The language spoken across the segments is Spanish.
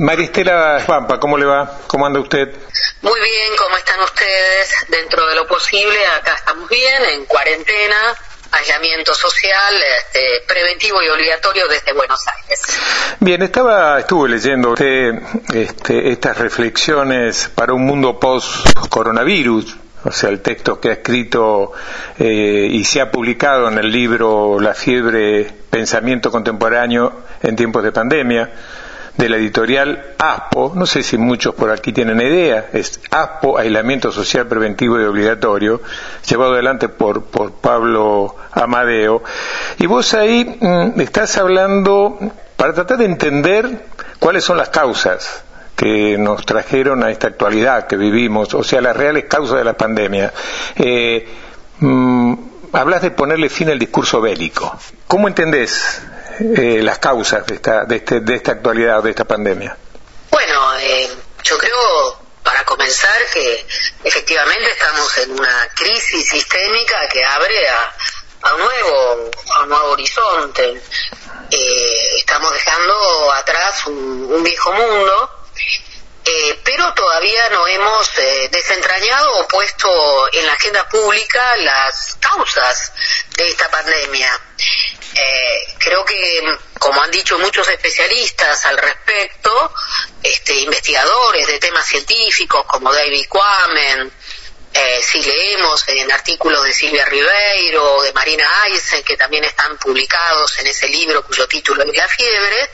Maristela Pampa, ¿cómo le va? ¿Cómo anda usted? Muy bien, ¿cómo están ustedes? Dentro de lo posible, acá estamos bien, en cuarentena, aislamiento social, este, preventivo y obligatorio desde Buenos Aires. Bien, estaba, estuve leyendo usted este, estas reflexiones para un mundo post-coronavirus, o sea, el texto que ha escrito eh, y se ha publicado en el libro La fiebre, pensamiento contemporáneo en tiempos de pandemia de la editorial ASPO, no sé si muchos por aquí tienen idea, es ASPO, Aislamiento Social Preventivo y Obligatorio, llevado adelante por, por Pablo Amadeo. Y vos ahí mm, estás hablando para tratar de entender cuáles son las causas que nos trajeron a esta actualidad que vivimos, o sea, las reales causas de la pandemia. Eh, mm, hablas de ponerle fin al discurso bélico. ¿Cómo entendés eh, las causas de esta, de, este, de esta actualidad, de esta pandemia? Bueno, eh, yo creo, para comenzar, que efectivamente estamos en una crisis sistémica que abre a, a un nuevo, a un nuevo horizonte. Eh, estamos dejando atrás un, un viejo mundo eh, pero todavía no hemos eh, desentrañado o puesto en la agenda pública las causas de esta pandemia. Eh, creo que, como han dicho muchos especialistas al respecto, este, investigadores de temas científicos como David Quammen, si leemos en artículos de Silvia Ribeiro, de Marina Eisen, que también están publicados en ese libro cuyo título es La fiebre,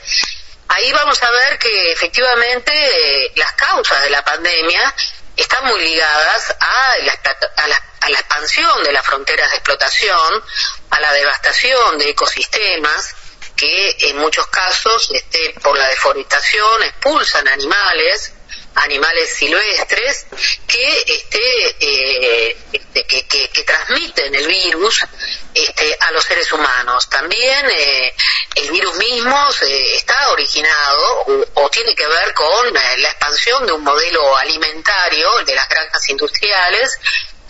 ahí vamos a ver que efectivamente eh, las causas de la pandemia están muy ligadas a la, a, la, expansión de las fronteras de explotación, a la devastación de ecosistemas, que en muchos casos, este, por la deforestación, expulsan animales, animales silvestres que este, eh, este que, que, transmiten el virus este, a los seres humanos. También eh, el virus mismo está originado o, tiene que ver con eh, la expansión de un modelo alimentario, de las granjas industriales,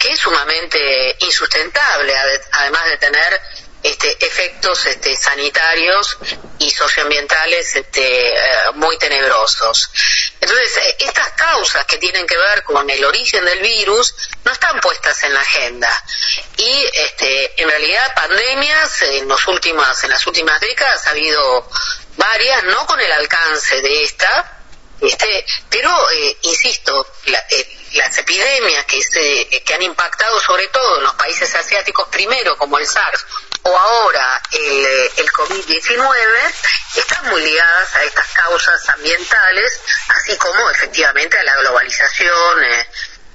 es sumamente insustentable, además de tener este, efectos este, sanitarios y socioambientales este, eh, muy tenebrosos. Entonces, eh, estas causas que tienen que ver con el origen del virus no están puestas en la agenda. Y este, en realidad pandemias en, los últimas, en las últimas décadas ha habido varias, no con el alcance de esta, este, pero, eh, insisto, las epidemias que, se, que han impactado sobre todo en los países asiáticos primero, como el SARS, o ahora el, el COVID-19 están muy ligadas a estas causas ambientales, así como efectivamente a la globalización, eh,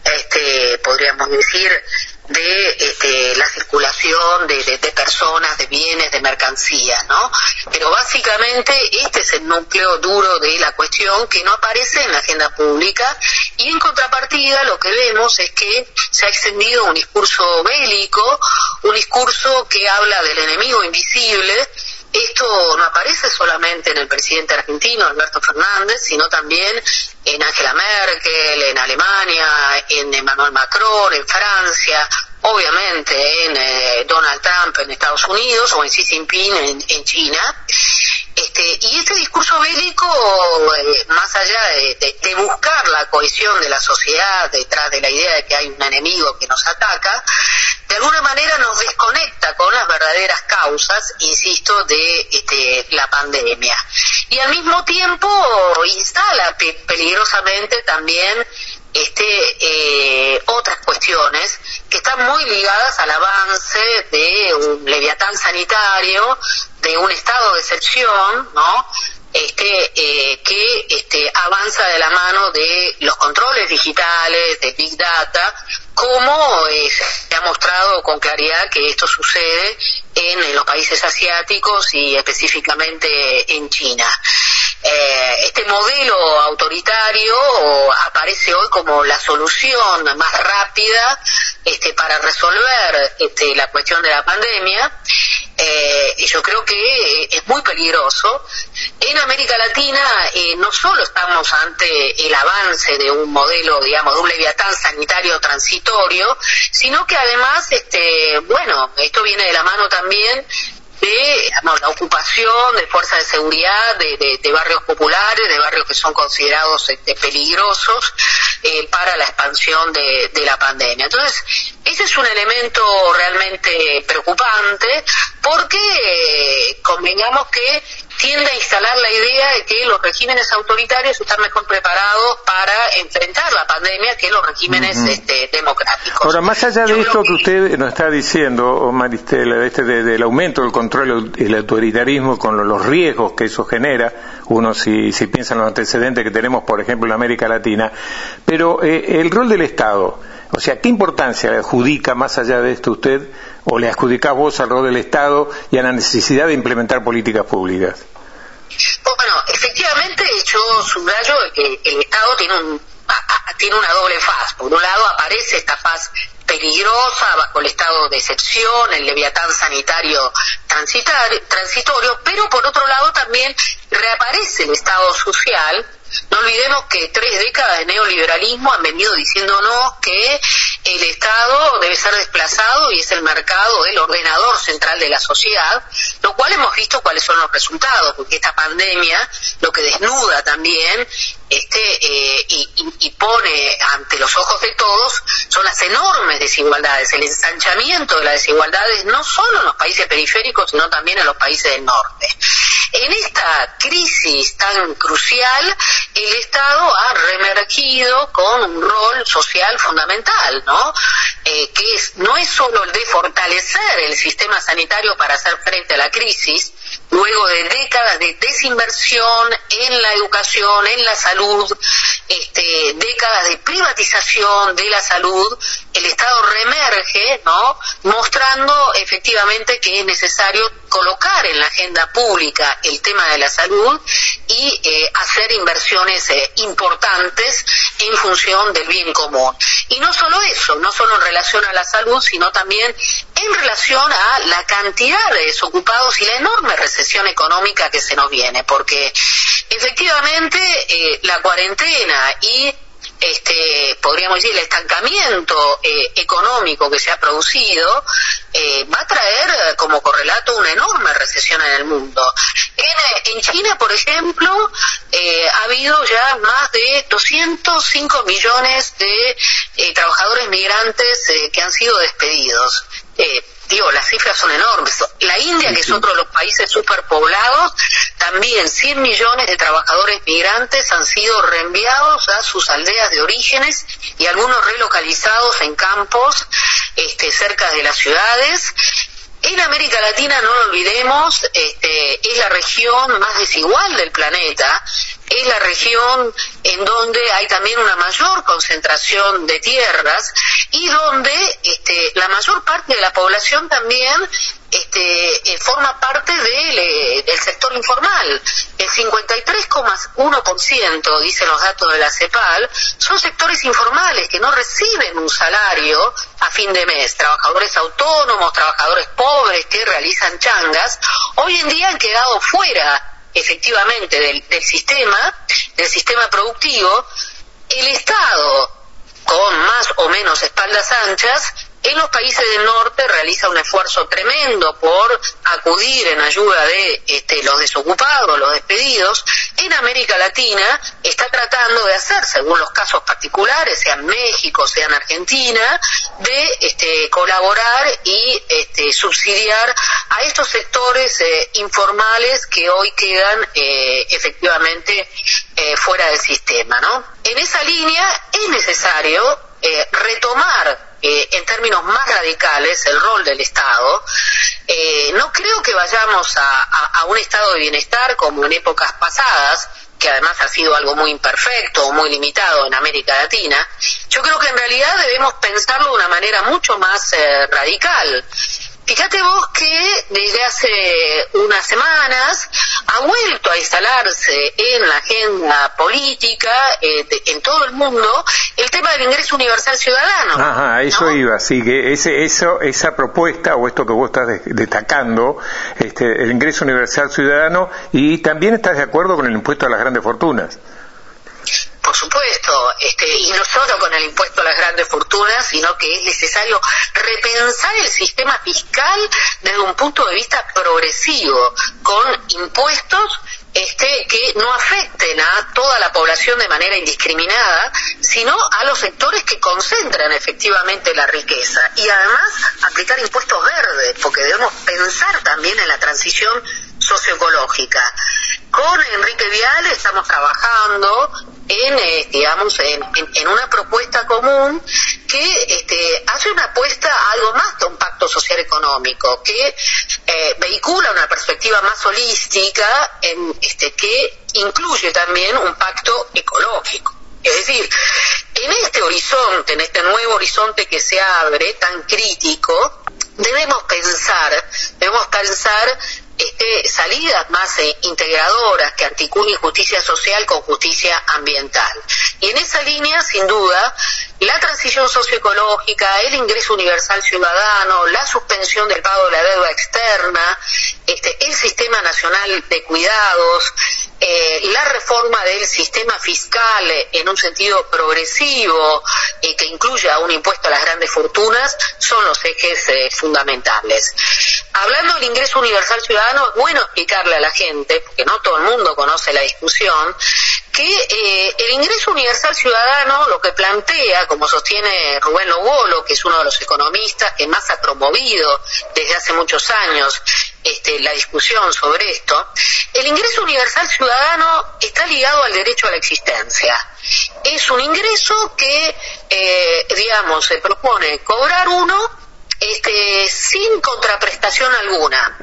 este, podríamos decir, de este, la circulación de, personas, de bienes, de mercancías, ¿no? Pero básicamente este es el núcleo duro de la cuestión que no aparece en la agenda pública y en contrapartida lo que vemos es que se ha extendido un discurso bélico, un discurso que habla del enemigo invisible, esto no aparece solamente en el presidente argentino, Alberto Fernández, sino también en Angela Merkel, en Alemania, en Emmanuel Macron, en Francia, obviamente en eh, Donald Trump en Estados Unidos o en Xi Jinping en, China. Este, y este discurso bélico, eh, más allá de, buscar la cohesión de la sociedad detrás de la idea de que hay un enemigo que nos ataca, de alguna manera nos desconecta con las verdaderas causas, insisto, de este, la pandemia. Y al mismo tiempo instala peligrosamente también este, eh, otras cuestiones que están muy ligadas al avance de un leviatán sanitario, de un estado de excepción, ¿no? Este, eh, que este, avanza de la mano de los controles digitales, de Big Data, como eh, se ha mostrado con claridad que esto sucede en, los países asiáticos y específicamente en China. Eh, este modelo autoritario aparece hoy como la solución más rápida este, para resolver este, la cuestión de la pandemia eh, yo creo que es muy peligroso. En América Latina eh, no solo estamos ante el avance de un modelo, digamos, de un leviatán sanitario transitorio, sino que además, este, bueno, esto viene de la mano también de la ocupación de fuerzas de seguridad de, barrios populares, de barrios que son considerados este, peligrosos eh, para la expansión de, la pandemia. Entonces, ese es un elemento realmente preocupante porque eh, convengamos que tiende a instalar la idea de que los regímenes autoritarios están mejor preparados para enfrentar la pandemia que los regímenes este, democráticos. Ahora, más allá de esto que... usted nos está diciendo, Maristela, este del aumento del control y el autoritarismo con los riesgos que eso genera, uno si, si piensa en los antecedentes que tenemos, por ejemplo, en América Latina, pero eh, el rol del Estado, o sea, ¿qué importancia le adjudica más allá de esto usted o le adjudicás vos al rol del Estado y a la necesidad de implementar políticas públicas? Bueno, efectivamente yo subrayo que el Estado tiene un tiene una doble faz. Por un lado aparece esta faz peligrosa bajo el estado de excepción, el leviatán sanitario transitorio, pero por otro lado también reaparece el estado social no olvidemos que tres décadas de neoliberalismo han venido diciéndonos que el Estado debe ser desplazado y es el mercado el ordenador central de la sociedad, lo cual hemos visto cuáles son los resultados, porque esta pandemia lo que desnuda también este, eh, y, pone ante los ojos de todos son las enormes desigualdades, el ensanchamiento de las desigualdades no solo en los países periféricos, sino también en los países del norte. En esta crisis tan crucial, el Estado ha remergido con un rol social fundamental, ¿no? Eh, que es, no es solo el de fortalecer el sistema sanitario para hacer frente a la crisis, luego de décadas de desinversión en la educación, en la salud, este, décadas de privatización de la salud, el Estado reemerge, ¿no? Mostrando efectivamente que es necesario colocar en la agenda pública el tema de la salud y eh, hacer inversiones eh, importantes en función del bien común. Y no solo eso, no solo en relación a la salud, sino también en relación a la cantidad de desocupados y la enorme recesión económica que se nos viene, porque efectivamente eh, la cuarentena y este, podríamos decir, el estancamiento eh, económico que se ha producido eh, va a traer como correlato una enorme recesión en el mundo. China, por ejemplo, ha habido ya más de 205 millones de trabajadores migrantes que han sido despedidos digo, las cifras son enormes. La India, que es otro de los países superpoblados, también 100 millones de trabajadores migrantes han sido reenviados a sus aldeas de orígenes y algunos relocalizados en campos este, cerca de las ciudades. En América Latina, no lo olvidemos, este, es la región más desigual del planeta es la región en donde hay también una mayor concentración de tierras y donde este, la mayor parte de la población también este, eh, forma parte eh, del sector informal. El 53,1%, dicen los datos de la CEPAL, son sectores informales que no reciben un salario a fin de mes. Trabajadores autónomos, trabajadores pobres que realizan changas, hoy en día han quedado fuera efectivamente del, del sistema, del sistema productivo, el Estado, con más o menos espaldas anchas, en los países del norte realiza un esfuerzo tremendo por acudir en ayuda de este, los desocupados, los despedidos. En América Latina está tratando de hacer, según los casos particulares, sean México, sean Argentina, de este, colaborar y este, subsidiar a estos sectores eh, informales que hoy quedan eh, efectivamente eh, fuera del sistema. ¿no? En esa línea es necesario retomar eh, en términos más radicales el rol del Estado. Eh, no creo que vayamos a, un estado de bienestar como en épocas pasadas, que además ha sido algo muy imperfecto o muy limitado en América Latina. Yo creo que en realidad debemos pensarlo de una manera mucho más eh, radical. Fíjate vos que desde hace unas semanas ha vuelto a instalarse en la agenda política eh, en todo el mundo el tema del ingreso universal ciudadano. Ajá, eso iba, sí, que ese, eso, esa propuesta o esto que vos estás destacando, este, el ingreso universal ciudadano, y también estás de acuerdo con el impuesto a las grandes fortunas. Este, y no solo con el impuesto a las grandes fortunas, sino que es necesario repensar el sistema fiscal desde un punto de vista progresivo, con impuestos este, que no afecten a toda la población de manera indiscriminada, sino a los sectores que concentran efectivamente la riqueza. Y además aplicar impuestos verdes, porque debemos pensar también en la transición socioecológica. Con Enrique Vial estamos trabajando en, eh, digamos, en, en, una propuesta común que este, hace una apuesta a algo más que un pacto social económico, que eh, vehicula una perspectiva más holística en, este, que incluye también un pacto ecológico. Es decir, en este horizonte, en este nuevo horizonte que se abre, tan crítico, debemos pensar, debemos pensar este, salidas más eh, integradoras que articulen justicia social con justicia ambiental. Y en esa línea, sin duda, la transición socioecológica, el ingreso universal ciudadano, la suspensión del pago de la deuda externa, este, el sistema nacional de cuidados, eh, la reforma del sistema fiscal en un sentido progresivo que incluya un impuesto a las grandes fortunas son los ejes eh, fundamentales. Hablando del ingreso universal ciudadano, es bueno explicarle a la gente, porque no todo el mundo conoce la discusión, que eh, el ingreso universal ciudadano lo que plantea, como sostiene Rubén Lobolo, que es uno de los economistas que más ha promovido desde hace muchos años este, la discusión sobre esto, el ingreso universal ciudadano está ligado al derecho a la existencia. Es un ingreso que, eh, digamos, se propone cobrar uno este, sin contraprestación alguna.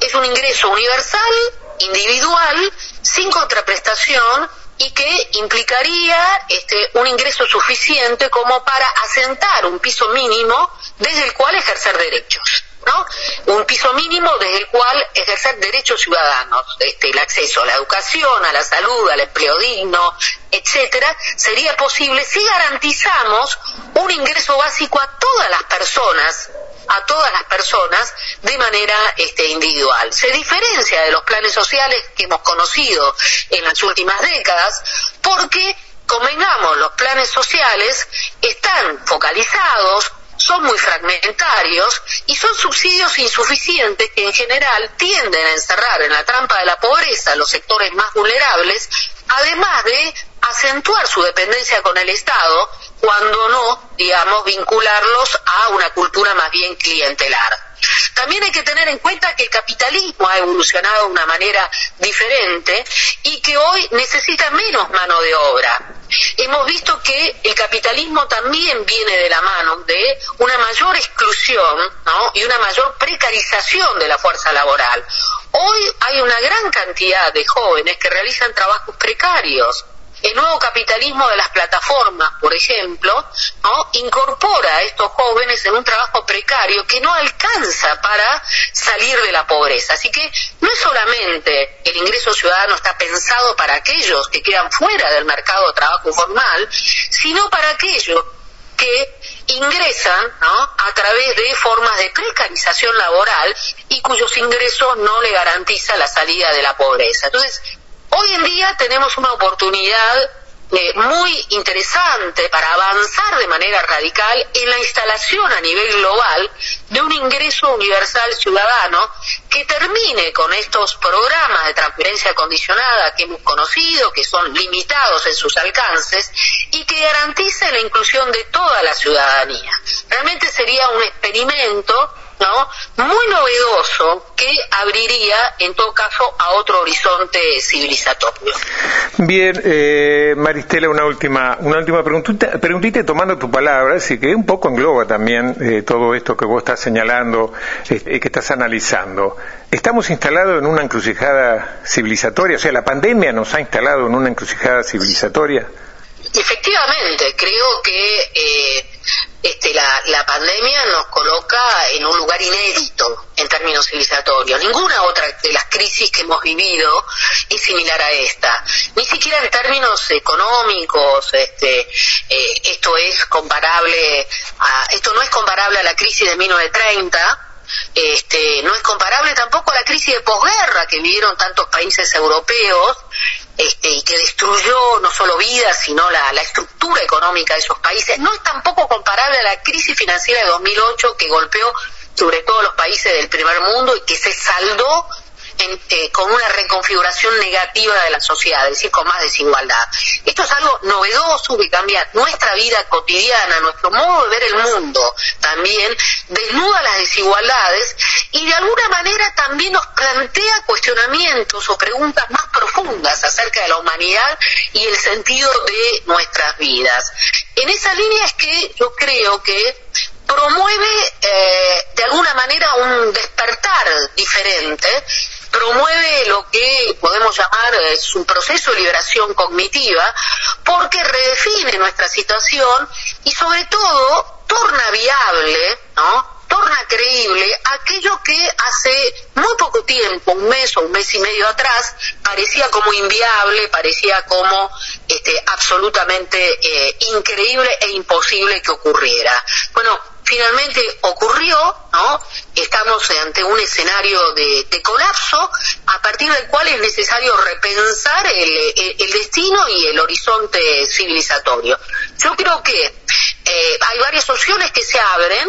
Es un ingreso universal, individual, sin contraprestación y que implicaría este, un ingreso suficiente como para asentar un piso mínimo desde el cual ejercer derechos. ¿no? Un piso mínimo desde el cual ejercer derechos ciudadanos, este, el acceso a la educación, a la salud, al empleo digno, etcétera, sería posible si garantizamos un ingreso básico a todas las personas a todas las personas de manera este, individual. Se diferencia de los planes sociales que hemos conocido en las últimas décadas porque, convengamos, los planes sociales están focalizados son muy fragmentarios y son subsidios insuficientes que en general tienden a encerrar en la trampa de la pobreza los sectores más vulnerables, además de acentuar su dependencia con el Estado, cuando no, digamos, vincularlos a una cultura más bien clientelar. También hay que tener en cuenta que el capitalismo ha evolucionado de una manera diferente y que hoy necesita menos mano de obra. Hemos visto que el capitalismo también viene de la mano de una mayor exclusión y una mayor precarización de la fuerza laboral. Hoy hay una gran cantidad de jóvenes que realizan trabajos precarios el nuevo capitalismo de las plataformas, por ejemplo, ¿no? incorpora a estos jóvenes en un trabajo precario que no alcanza para salir de la pobreza. Así que no es solamente el ingreso ciudadano está pensado para aquellos que quedan fuera del mercado de trabajo formal, sino para aquellos que ingresan a través de formas de precarización laboral y cuyos ingresos no le garantiza la salida de la pobreza. Entonces, Hoy en día tenemos una oportunidad eh, muy interesante para avanzar de manera radical en la instalación a nivel global de un ingreso universal ciudadano que termine con estos programas de transferencia condicionada que hemos conocido, que son limitados en sus alcances y que garantice la inclusión de toda la ciudadanía. Realmente sería un experimento ¿no? muy novedoso que abriría en todo caso a otro horizonte civilizatorio. Bien, eh, Maristela, una última, una última preguntita, preguntita tomando tu palabra, así que un poco engloba también eh, todo esto que vos estás señalando y eh, que estás analizando. ¿Estamos instalados en una encrucijada civilizatoria? O sea, ¿la pandemia nos ha instalado en una encrucijada civilizatoria? Efectivamente, creo que eh, este, la, pandemia nos coloca en un lugar inédito en términos civilizatorios. Ninguna otra de las crisis que hemos vivido es similar a esta. Ni siquiera en términos económicos, este, eh, esto es comparable a, esto no es comparable a la crisis de 1930 este, no es comparable tampoco a la crisis de posguerra que vivieron tantos países europeos este, y que destruyó no solo vidas, sino la, la estructura económica de esos países, no es tampoco comparable a la crisis financiera de 2008 que golpeó sobre todo los países del primer mundo y que se saldó eh, con una reconfiguración negativa de la sociedad, es decir, con más desigualdad. Esto es algo novedoso que cambia nuestra vida cotidiana, nuestro modo de ver el mundo también, desnuda las desigualdades y de alguna manera también nos plantea cuestionamientos o preguntas más profundas acerca de la humanidad y el sentido de nuestras vidas. En esa línea es que yo creo que promueve eh, de alguna manera un despertar diferente promueve lo que podemos llamar es un proceso de liberación cognitiva porque redefine nuestra situación y sobre todo torna viable, ¿no? Torna creíble aquello que hace muy poco tiempo, un mes o un mes y medio atrás, parecía como inviable, parecía como este, absolutamente eh, increíble e imposible que ocurriera. Bueno, finalmente ocurrió, ¿no? Estamos ante un escenario de, colapso a partir del cual es necesario repensar el, destino y el horizonte civilizatorio. Yo creo que eh, hay varias opciones que se abren.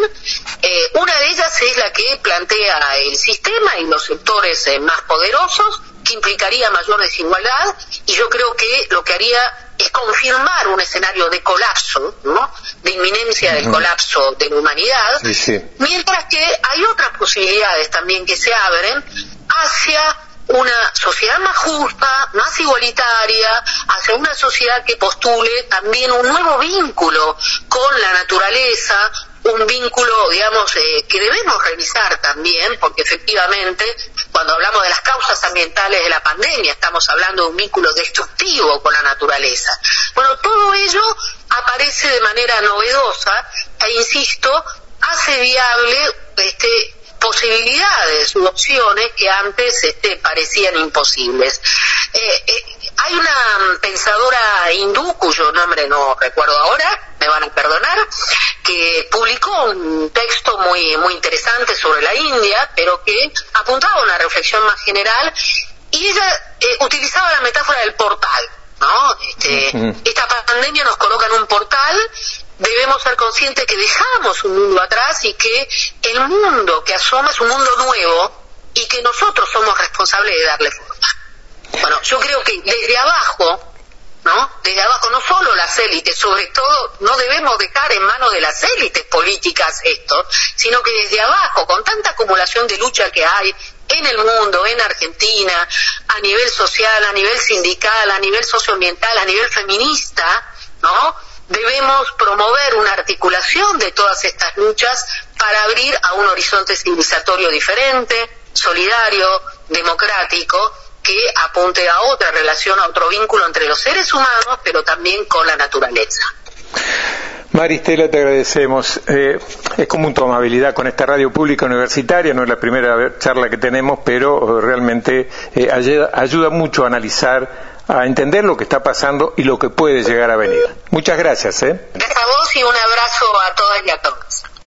Eh, una de ellas es la que plantea el sistema y los sectores eh, más poderosos, que implicaría mayor desigualdad, y yo creo que lo que haría es confirmar un escenario de colapso, ¿no? de inminencia del colapso de la humanidad, mientras que hay otras posibilidades también que se abren hacia una sociedad más justa, más igualitaria, hacia una sociedad que postule también un nuevo vínculo con la naturaleza, un vínculo, digamos, eh, que debemos revisar también, porque efectivamente, cuando hablamos de las causas ambientales de la pandemia, estamos hablando de un vínculo destructivo con la naturaleza. Bueno, todo ello aparece de manera novedosa e, insisto, hace viable este, posibilidades u opciones que antes este, parecían imposibles. Eh, eh, hay una pensadora hindú, cuyo nombre no recuerdo ahora, me van a perdonar, que publicó un texto muy, muy interesante sobre la India, pero que apuntaba a una reflexión más general y ella eh, utilizaba la metáfora del portal. ¿no? Este, esta pandemia nos coloca en un portal debemos ser conscientes que dejamos un mundo atrás y que el mundo que asoma es un mundo nuevo y que nosotros somos responsables de darle forma. Bueno, yo creo que desde abajo, ¿no? Desde abajo, no solo las élites, sobre todo, no debemos dejar en manos de las élites políticas esto, sino que desde abajo, con tanta acumulación de lucha que hay en el mundo, en Argentina, a nivel social, a nivel sindical, a nivel socioambiental, a nivel feminista, ¿no? Debemos promover una articulación de todas estas luchas para abrir a un horizonte civilizatorio diferente, solidario, democrático, que apunte a otra relación, a otro vínculo entre los seres humanos, pero también con la naturaleza. Maristela, te agradecemos. Eh, es común tu amabilidad con esta radio pública universitaria, no es la primera charla que tenemos, pero realmente eh, ayuda, ayuda mucho a analizar a entender lo que está pasando y lo que puede llegar a venir. Muchas gracias. ¿eh? Gracias a vos y un abrazo a todas y a todos.